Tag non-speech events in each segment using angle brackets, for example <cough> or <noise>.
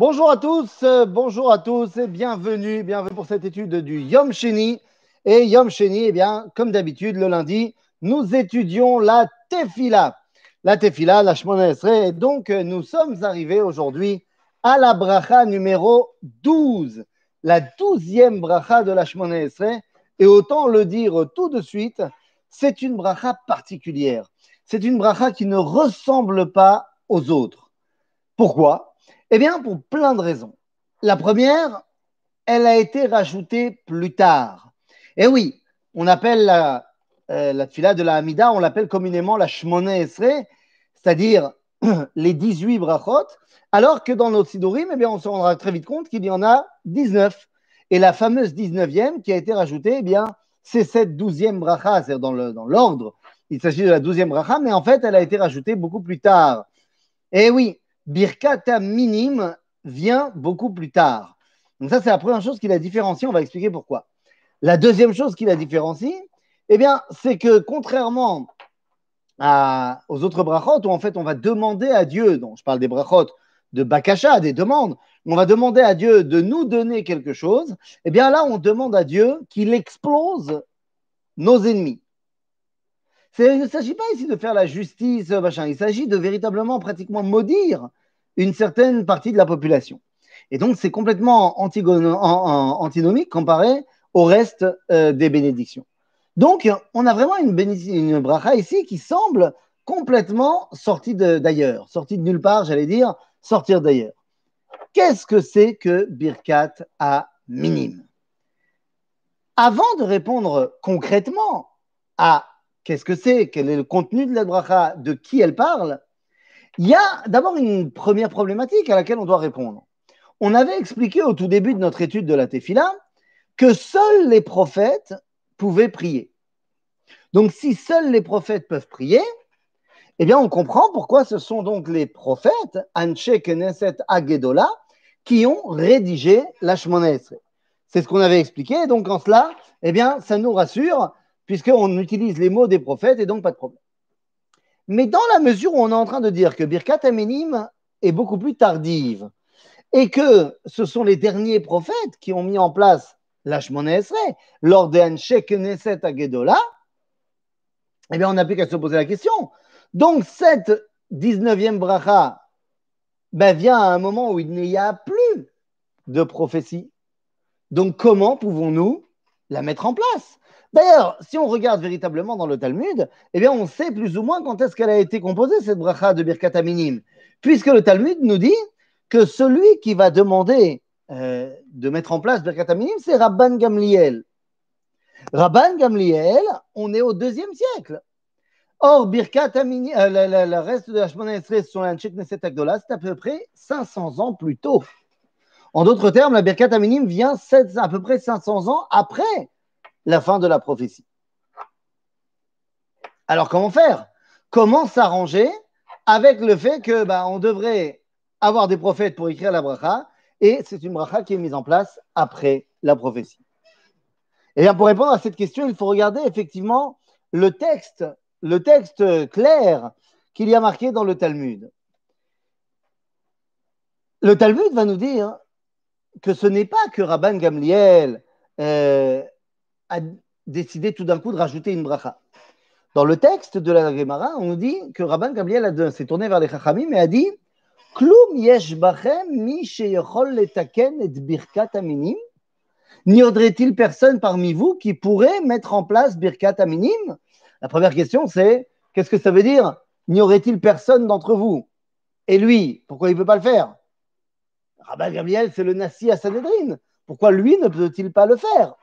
Bonjour à tous, euh, bonjour à tous et bienvenue, bienvenue pour cette étude du Yom Sheni. Et Yom Sheni, eh bien, comme d'habitude, le lundi, nous étudions la Tefila. La Tefila, la Shemona Esrei. Et donc, euh, nous sommes arrivés aujourd'hui à la bracha numéro 12, la douzième bracha de la Shemona Esrei. Et autant le dire tout de suite, c'est une bracha particulière. C'est une bracha qui ne ressemble pas aux autres. Pourquoi? Eh bien, pour plein de raisons. La première, elle a été rajoutée plus tard. Et oui, on appelle la, euh, de la Hamida, on l'appelle communément la Shmone Esre, c'est-à-dire <clears throat> les 18 brachot, alors que dans notre Sidorim, eh on se rendra très vite compte qu'il y en a 19. Et la fameuse 19e qui a été rajoutée, eh bien, c'est cette 12e bracha, c'est-à-dire dans l'ordre. Il s'agit de la 12e bracha, mais en fait, elle a été rajoutée beaucoup plus tard. Et oui, Birkata minime vient beaucoup plus tard. Donc ça, c'est la première chose qui la différencie. On va expliquer pourquoi. La deuxième chose qui la différencie, eh bien, c'est que contrairement aux autres brachot, où en fait on va demander à Dieu, donc je parle des brachot de Bakasha, des demandes, on va demander à Dieu de nous donner quelque chose, eh bien là, on demande à Dieu qu'il explose nos ennemis. Il ne s'agit pas ici de faire la justice, machin. il s'agit de véritablement pratiquement maudire une certaine partie de la population. Et donc, c'est complètement antinomique comparé au reste euh, des bénédictions. Donc, on a vraiment une, une bracha ici qui semble complètement sortie d'ailleurs, sortie de nulle part, j'allais dire, sortir d'ailleurs. Qu'est-ce que c'est que Birkat à minime Avant de répondre concrètement à qu'est-ce que c'est, quel est le contenu de la bracha, de qui elle parle, il y a d'abord une première problématique à laquelle on doit répondre. On avait expliqué au tout début de notre étude de la Tefila que seuls les prophètes pouvaient prier. Donc, si seuls les prophètes peuvent prier, eh bien, on comprend pourquoi ce sont donc les prophètes, Anche Knesset Agedola, qui ont rédigé la Shemona C'est ce qu'on avait expliqué. Donc, en cela, eh bien, ça nous rassure, puisqu'on utilise les mots des prophètes et donc pas de problème. Mais dans la mesure où on est en train de dire que Birkat Amenim est beaucoup plus tardive et que ce sont les derniers prophètes qui ont mis en place la Shemona lors des Anshek Knesset Agedola, eh bien, on n'a plus qu'à se poser la question. Donc, cette 19e bracha ben, vient à un moment où il n'y a plus de prophétie. Donc, comment pouvons-nous la mettre en place? D'ailleurs, si on regarde véritablement dans le Talmud, eh bien, on sait plus ou moins quand est-ce qu'elle a été composée, cette bracha de Birkat Aminim, puisque le Talmud nous dit que celui qui va demander euh, de mettre en place Birkat Aminim, c'est Rabban Gamliel. Rabban Gamliel, on est au deuxième siècle. Or, Birkat Aminim, euh, le reste de la Shemona Esrei sur l'Anchek Neset Agdola, c'est à peu près 500 ans plus tôt. En d'autres termes, la Birkat Aminim vient à peu près 500 ans après la fin de la prophétie. Alors comment faire? Comment s'arranger avec le fait que bah, on devrait avoir des prophètes pour écrire la bracha et c'est une bracha qui est mise en place après la prophétie? Et eh bien pour répondre à cette question, il faut regarder effectivement le texte, clair qu'il y a marqué dans le Talmud. Le Talmud va nous dire que ce n'est pas que Rabban Gamliel euh, a décidé tout d'un coup de rajouter une bracha. Dans le texte de la Gemara, on dit que Rabban Gabriel s'est tourné vers les Chachamim et a dit Klum yesh bachem mi letaken et birkat aminim N'y aurait-il personne parmi vous qui pourrait mettre en place birkat aminim La première question, c'est qu'est-ce que ça veut dire? N'y aurait-il personne d'entre vous? Et lui, pourquoi il ne peut pas le faire? Rabban Gabriel, c'est le Nassi à Sanhedrin. Pourquoi lui ne peut-il pas le faire?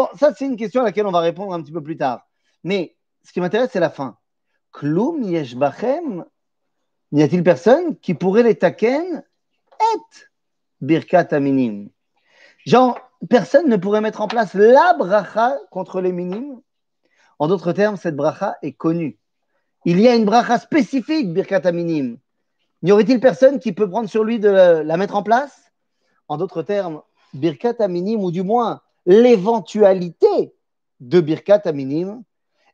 Bon, ça, c'est une question à laquelle on va répondre un petit peu plus tard. Mais ce qui m'intéresse, c'est la fin. Klum yeshbachem, n'y a-t-il personne qui pourrait les taken et birkat aminim Genre, personne ne pourrait mettre en place la bracha contre les minimes. En d'autres termes, cette bracha est connue. Il y a une bracha spécifique, birkat aminim. N'y aurait-il personne qui peut prendre sur lui de la mettre en place? En d'autres termes, birkat aminim, ou du moins l'éventualité de Birkat Aminim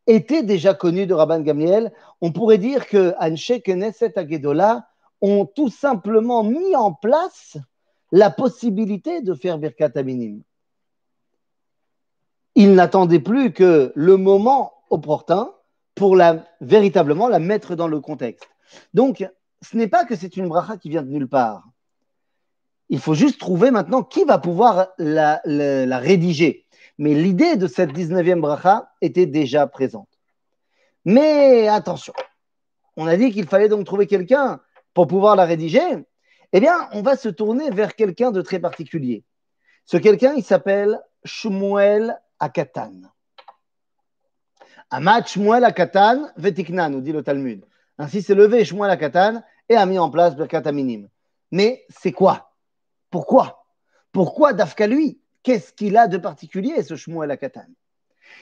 était déjà connue de Rabban Gamliel. On pourrait dire que Anshe Knesset Agedola ont tout simplement mis en place la possibilité de faire Birkat Aminim. Il n'attendait plus que le moment opportun pour véritablement la mettre dans le contexte. Donc, ce n'est pas que c'est une bracha qui vient de nulle part. Il faut juste trouver maintenant qui va pouvoir la, rédiger. Mais l'idée de cette 19e bracha était déjà présente. Mais attention, on a dit qu'il fallait donc trouver quelqu'un pour pouvoir la rédiger. Eh bien, on va se tourner vers quelqu'un de très particulier. Ce quelqu'un, il s'appelle Shmuel Akatan. Amat Shmuel Akatan vetikna, nous dit le Talmud. Ainsi s'est levé Shmuel Akatan et a mis en place Birkat Aminim. Mais c'est quoi Pourquoi? Pourquoi Dafka lui Qu'est-ce qu'il a de particulier, ce Shmuel Akatan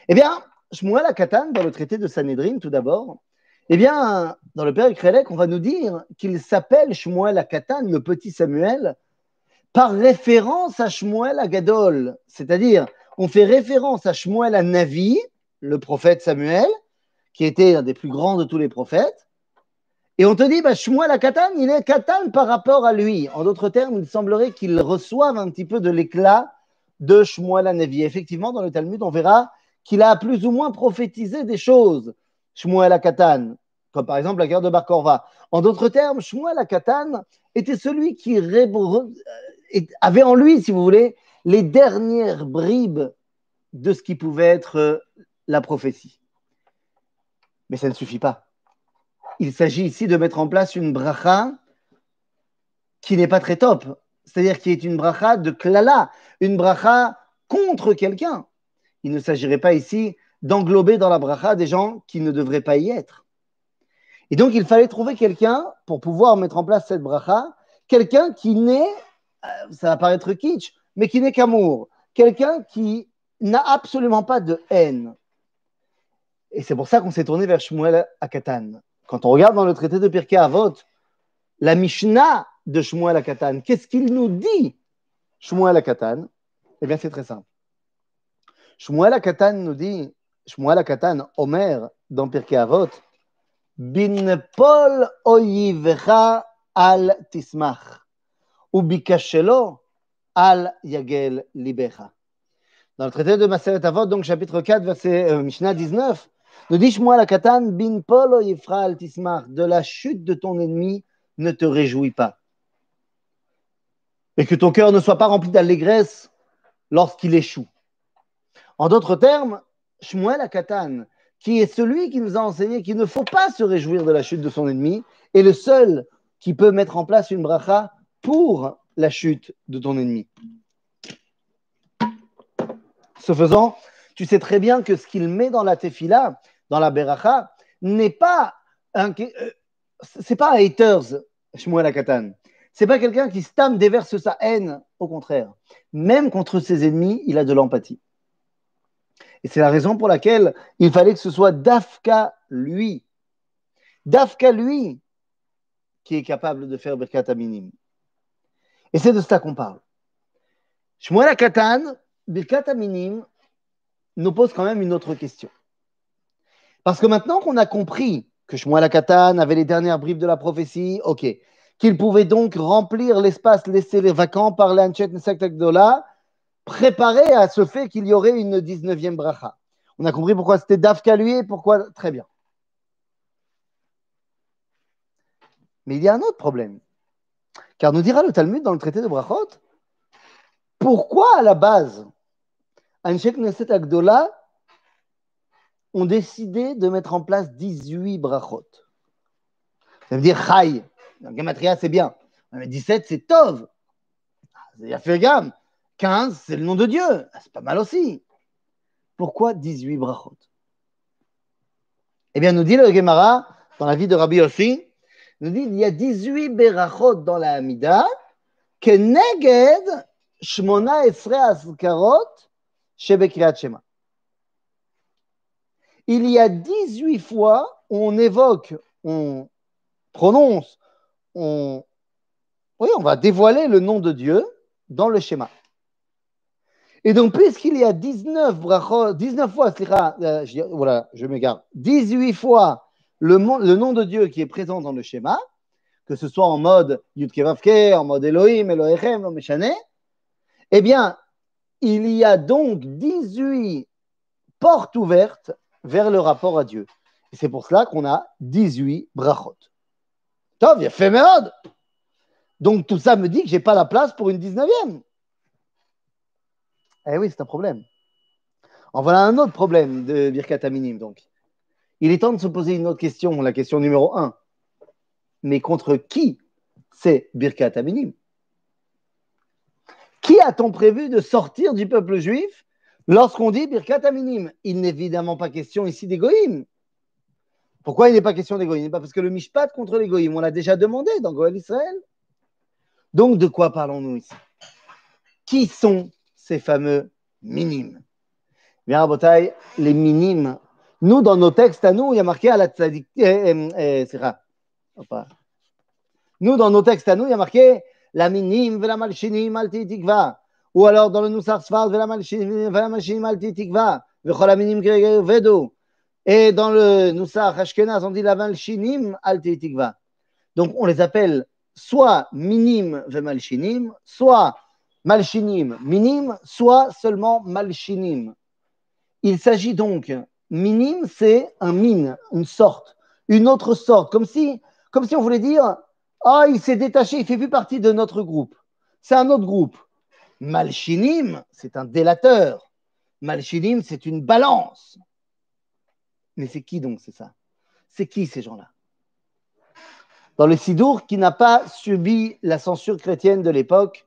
Eh bien, Shmuel Akatan, dans le traité de Sanhedrin, tout d'abord, eh bien, dans le Père Krelek, on va nous dire qu'il s'appelle Shmuel Akatan, le petit Samuel, par référence à Shmuel Agadol. C'est-à-dire, on fait référence à Shmuel Navi, le prophète Samuel, qui était un des plus grands de tous les prophètes. Et on te dit, bah, Shmuel Akatan, il est Katan par rapport à lui. En d'autres termes, il semblerait qu'il reçoive un petit peu de l'éclat de Shmuel Navi. Effectivement, dans le Talmud, on verra qu'il a plus ou moins prophétisé des choses, Shmuel Akatan, comme par exemple la guerre de Bar En d'autres termes, Shmuel Akatan était celui qui euh, avait en lui, si vous voulez, les dernières bribes de ce qui pouvait être euh, la prophétie. Mais ça ne suffit pas. Il s'agit ici de mettre en place une bracha qui n'est pas très top c'est-à-dire qui est une bracha de klala, une bracha contre quelqu'un. Il ne s'agirait pas ici d'englober dans la bracha des gens qui ne devraient pas y être. Et donc, il fallait trouver quelqu'un pour pouvoir mettre en place cette bracha, quelqu'un qui n'est, euh, ça va paraître kitsch, mais qui n'est qu'amour, quelqu'un qui n'a absolument pas de haine. Et c'est pour ça qu'on s'est tourné vers Shmuel Akatan. Quand on regarde dans le traité de Pirkei Avot, la Mishnah de Shmuel Akatan. Qu'est-ce qu'il nous dit, Shmuel Akatan Eh bien, c'est très simple. Shmuel Akatan nous dit, Shmuel Akatan, Omer, dans Pirkei Avot, Bin al tismach, ubikashelo al yagel libecha. Dans le traité de Maseret Avot, donc chapitre 4, verset euh, Mishnah 19, dit Shmuel Akatan, Bin Pol oyivcha al tismach, de la chute de ton ennemi, ne te réjouis pas et que ton cœur ne soit pas rempli d'allégresse lorsqu'il échoue. En d'autres termes, Shmuel Akatan, qui est celui qui nous a enseigné qu'il ne faut pas se réjouir de la chute de son ennemi, est le seul qui peut mettre en place une bracha pour la chute de ton ennemi. Ce faisant, tu sais très bien que ce qu'il met dans la tefila, dans la beracha, n'est pas un, euh, c'est pas haters, Shmuel Akatan n'est pas quelqu'un qui stame déverse sa haine. Au contraire, même contre ses ennemis, il a de l'empathie. Et c'est la raison pour laquelle il fallait que ce soit Dafka lui, Dafka lui, qui est capable de faire Birkat Aminim. Et c'est de cela qu'on parle. Shmuel Katan, Birkat Aminim, nous pose quand même une autre question. Parce que maintenant qu'on a compris que Shmuel Katan avait les dernières bribes de la prophétie, qu'il pouvait donc remplir l'espace laissé les vacants par l'Anchet Dola, préparé à ce fait qu'il y aurait une 19e bracha. On a compris pourquoi c'était Dafka lui et pourquoi. Très bien. Mais il y a un autre problème. Car nous dira le Talmud dans le traité de Brachot, pourquoi à la base, Anchet Neset Agdola ont décidé de mettre en place 18 brachot Ça veut dire Chai, Gamatria, c'est bien. Mais 17, c'est Tov. Fait gamme. 15, c'est le nom de Dieu. Ah, c'est pas mal aussi. Pourquoi 18 brachot? Eh bien, nous dit le Gemara, dans la vie de Rabbi aussi, nous dit il y a 18 berachot dans la Hamida, que neged shmona esre shebekriat shema. Il y a 18 fois où on évoque, on prononce on, oui, on va dévoiler le nom de Dieu dans le schéma. Et donc, puisqu'il y a 19, 19 fois, euh, voilà, je m'égare, 18 fois le, le, nom de Dieu qui est présent dans le schéma, que ce soit en mode Yudkevavke, en mode Elohim, Elohechem, Lomeshane, eh bien, il y a donc 18 portes ouvertes vers le rapport à Dieu. Et c'est pour cela qu'on a 18 brachot. Tov, il a fait merde. Donc tout ça me dit que j'ai pas la place pour une 19e. Eh oui, c'est un problème. En voilà un autre problème de Birkat Aminim, donc. Il est temps de se poser une autre question, la question numéro 1. Mais contre qui c'est Birkat Aminim Qui a-t-on prévu de sortir du peuple juif lorsqu'on dit Birkat Aminim? Il n'est évidemment pas question ici d'égoïme. Pourquoi il n'est pas question d'égoïme Parce que le Mishpat contre l'égoïme, on l'a déjà demandé dans Goël Israël. Donc, de quoi parlons-nous ici? Qui sont ces fameux minimes Bien, Rabotai, les minimes. Nous, dans nos textes à nous, il y a marqué à la tzadik. Eh, eh, eh, nous, dans nos textes à nous, il y a marqué la minime la malchinim al tikva. Ou alors dans le Nusar Sfar, la malchinim al tikva. la minim vedo. Et dans le Nusar Ashkenaz, on dit la malchinim al tikva. Donc, on les appelle soit minim malchinim, soit malchinim minim, soit seulement malchinim. Il s'agit donc, minime, c'est un mine, une sorte, une autre sorte, comme si, comme si on voulait dire, ah, il s'est détaché, il fait plus partie de notre groupe. C'est un autre groupe. Malchinim, c'est un délateur. Malchinim, c'est une balance. Mais c'est qui donc, c'est ça? C'est qui ces gens-là? Dans le Sidour qui n'a pas subi la censure chrétienne de l'époque,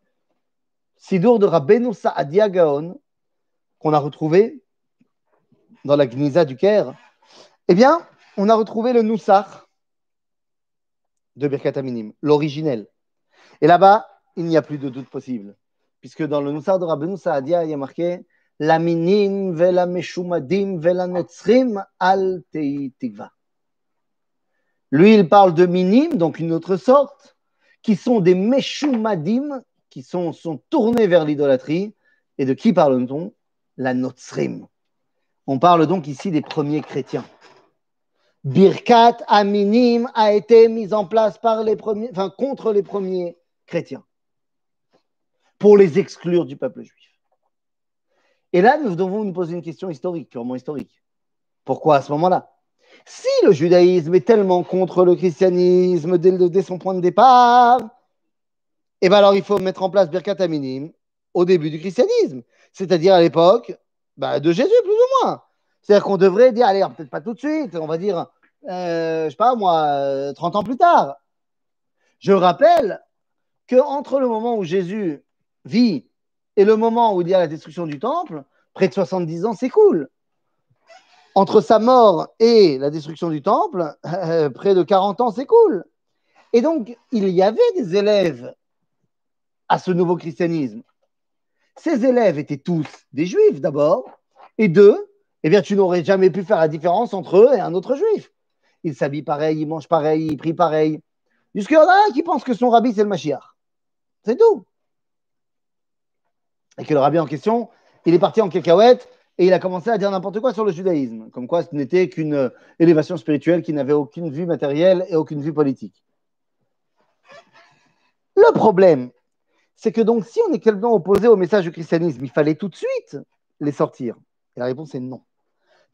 Sidour de Rabbeinu Sa'adia Gaon, qu'on a retrouvé dans la Gnisa du Caire, eh bien, on a retrouvé le Noussar de Birkat Aminim, l'originel. Et là-bas, il n'y a plus de doute possible, puisque dans le Noussar de Rabbeinu Saadia, il y a marqué la minim vela meshumadim vela netzrim al tikva. Lui, il parle de minim, donc une autre sorte, qui sont des meshumadim, qui sont, sont tournés vers l'idolâtrie. Et de qui parle-t-on? La notzrim. On parle donc ici des premiers chrétiens. Birkat Aminim a été mise en place par les premiers, enfin, contre les premiers chrétiens pour les exclure du peuple juif. Et là, nous devons nous poser une question historique, purement historique. Pourquoi à ce moment-là? Si le judaïsme est tellement contre le christianisme dès, son point de départ, eh bien alors il faut mettre en place Birkat Aminim au début du christianisme, c'est-à-dire à, l'époque bah, de Jésus, plus ou moins. C'est-à-dire qu'on devrait dire, allez, peut-être pas tout de suite, on va dire, euh, je sais pas moi, 30 ans plus tard. Je rappelle qu'entre le moment où Jésus vit et le moment où il y a la destruction du temple, près de 70 ans s'écoulent. Entre sa mort et la destruction du temple, euh, près de 40 ans s'écoulent. Et donc, il y avait des élèves à ce nouveau christianisme. Ces élèves étaient tous des juifs d'abord, et deux, eh bien, tu n'aurais jamais pu faire la différence entre eux et un autre juif. Ils s'habillent pareil, ils mangent pareil, ils prient pareil. Jusqu'il y en a un qui pense que son rabbi, c'est le Mashiach? C'est tout. Et que le rabbi en question, il est parti en cacahuète et il a commencé à dire n'importe quoi sur le judaïsme. Comme quoi ce n'était qu'une élévation spirituelle qui n'avait aucune vue matérielle et aucune vue politique. Le problème, c'est que donc, si on est quelqu'un opposé au message du christianisme, il fallait tout de suite les sortir. Et la réponse est non.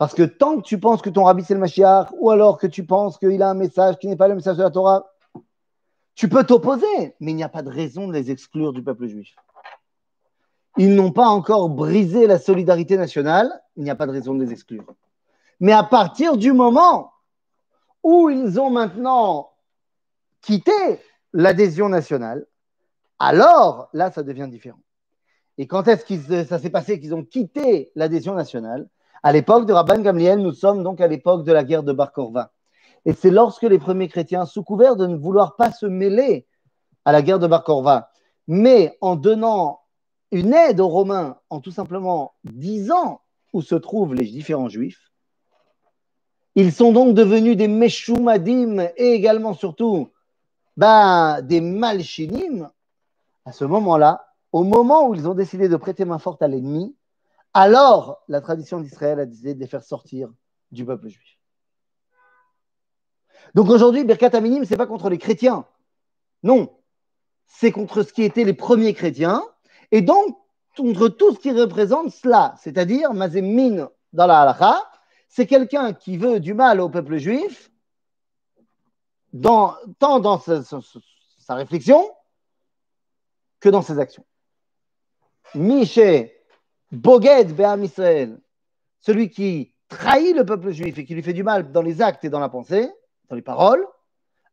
Parce que tant que tu penses que ton rabbi c'est le Mashiach, ou alors que tu penses qu'il a un message qui n'est pas le message de la Torah, tu peux t'opposer, mais il n'y a pas de raison de les exclure du peuple juif. Ils n'ont pas encore brisé la solidarité nationale, il n'y a pas de raison de les exclure. Mais à partir du moment où ils ont maintenant quitté l'adhésion nationale, alors là, ça devient différent. Et quand est-ce que ça s'est passé qu'ils ont quitté l'adhésion nationale? À l'époque de Rabban Gamliel, nous sommes donc à l'époque de la guerre de Bar Korva. Et c'est lorsque les premiers chrétiens, sous couvert de ne vouloir pas se mêler à la guerre de Bar Korva, mais en donnant une aide aux Romains, en tout simplement disant où se trouvent les différents juifs, ils sont donc devenus des Meshumadim et également surtout ben, des Malchinim. À ce moment-là, au moment où ils ont décidé de prêter main forte à l'ennemi, alors la tradition d'Israël a décidé de les faire sortir du peuple juif. Donc aujourd'hui, Birkat Aminim, ce n'est pas contre les chrétiens, Non, c'est contre ce qui étaient les premiers chrétiens et donc contre tout ce qui représente cela, c'est-à-dire Mazemmin dans la halakha, c'est quelqu'un qui veut du mal au peuple juif, dans, tant dans sa, réflexion que dans ses actions. Boged Be'am Israël, celui qui trahit le peuple juif et qui lui fait du mal dans les actes et dans la pensée, dans les paroles,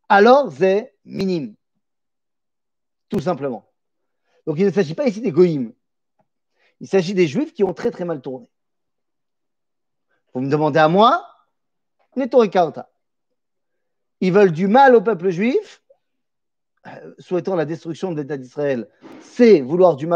alors c'est minime. Tout simplement. Donc il ne s'agit pas ici des. Il s'agit des juifs qui ont très très mal tourné. Vous me demandez à moi, Netorikauta. Ils veulent du mal au peuple juif, souhaitant la destruction de l'État d'Israël, c'est vouloir du mal